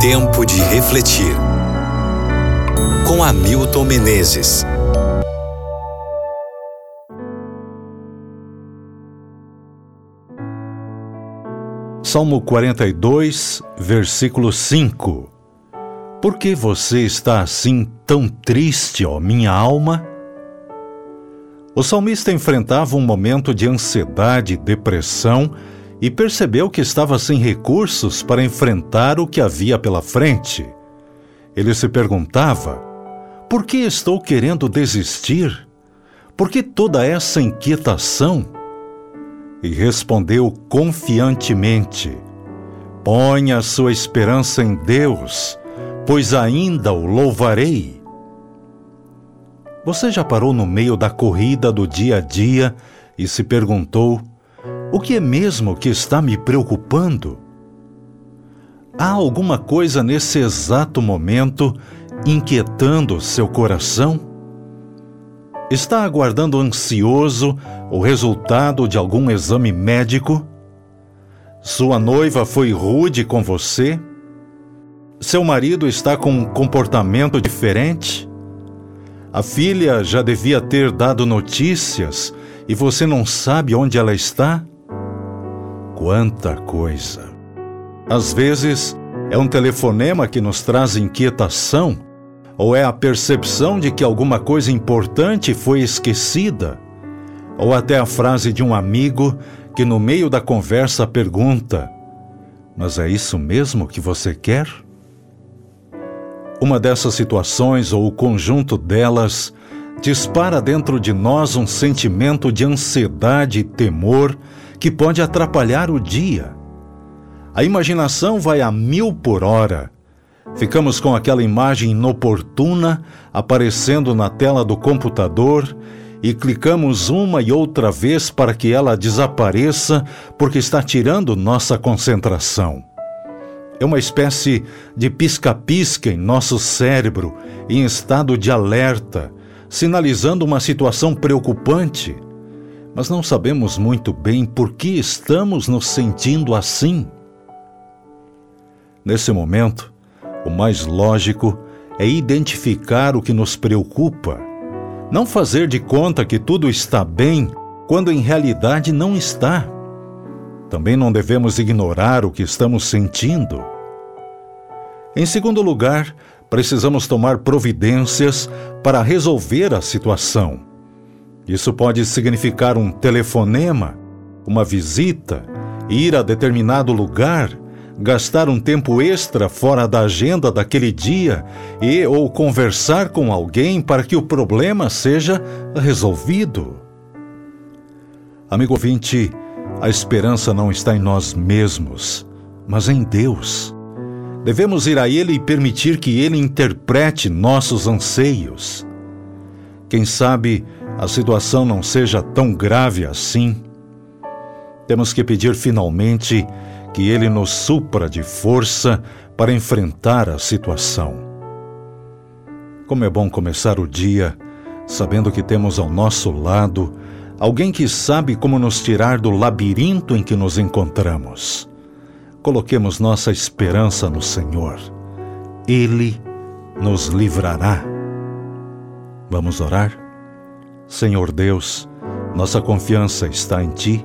Tempo de refletir. Com Hamilton Menezes. Salmo 42, versículo 5. Por que você está assim tão triste, ó minha alma? O salmista enfrentava um momento de ansiedade e depressão e percebeu que estava sem recursos para enfrentar o que havia pela frente. Ele se perguntava: por que estou querendo desistir? Por que toda essa inquietação? E respondeu confiantemente: Ponha a sua esperança em Deus, pois ainda o louvarei. Você já parou no meio da corrida do dia a dia e se perguntou: o que é mesmo que está me preocupando? Há alguma coisa nesse exato momento inquietando seu coração? Está aguardando ansioso o resultado de algum exame médico? Sua noiva foi rude com você? Seu marido está com um comportamento diferente? A filha já devia ter dado notícias e você não sabe onde ela está? Quanta coisa! Às vezes, é um telefonema que nos traz inquietação, ou é a percepção de que alguma coisa importante foi esquecida, ou até a frase de um amigo que, no meio da conversa, pergunta: Mas é isso mesmo que você quer? Uma dessas situações ou o conjunto delas dispara dentro de nós um sentimento de ansiedade e temor que pode atrapalhar o dia. A imaginação vai a mil por hora. Ficamos com aquela imagem inoportuna aparecendo na tela do computador e clicamos uma e outra vez para que ela desapareça porque está tirando nossa concentração. É uma espécie de pisca-pisca em nosso cérebro, em estado de alerta, sinalizando uma situação preocupante. Mas não sabemos muito bem por que estamos nos sentindo assim. Nesse momento, o mais lógico é identificar o que nos preocupa, não fazer de conta que tudo está bem quando em realidade não está. Também não devemos ignorar o que estamos sentindo. Em segundo lugar, precisamos tomar providências para resolver a situação. Isso pode significar um telefonema, uma visita, ir a determinado lugar, gastar um tempo extra fora da agenda daquele dia e ou conversar com alguém para que o problema seja resolvido. Amigo ouvinte, a esperança não está em nós mesmos, mas em Deus. Devemos ir a Ele e permitir que Ele interprete nossos anseios. Quem sabe a situação não seja tão grave assim. Temos que pedir finalmente que Ele nos supra de força para enfrentar a situação. Como é bom começar o dia sabendo que temos ao nosso lado alguém que sabe como nos tirar do labirinto em que nos encontramos. Coloquemos nossa esperança no Senhor. Ele nos livrará. Vamos orar? Senhor Deus, nossa confiança está em Ti.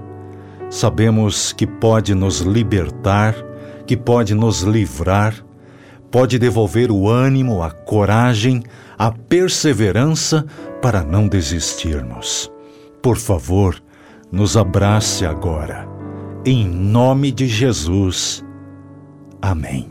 Sabemos que pode nos libertar, que pode nos livrar, pode devolver o ânimo, a coragem, a perseverança para não desistirmos. Por favor, nos abrace agora. Em nome de Jesus. Amém.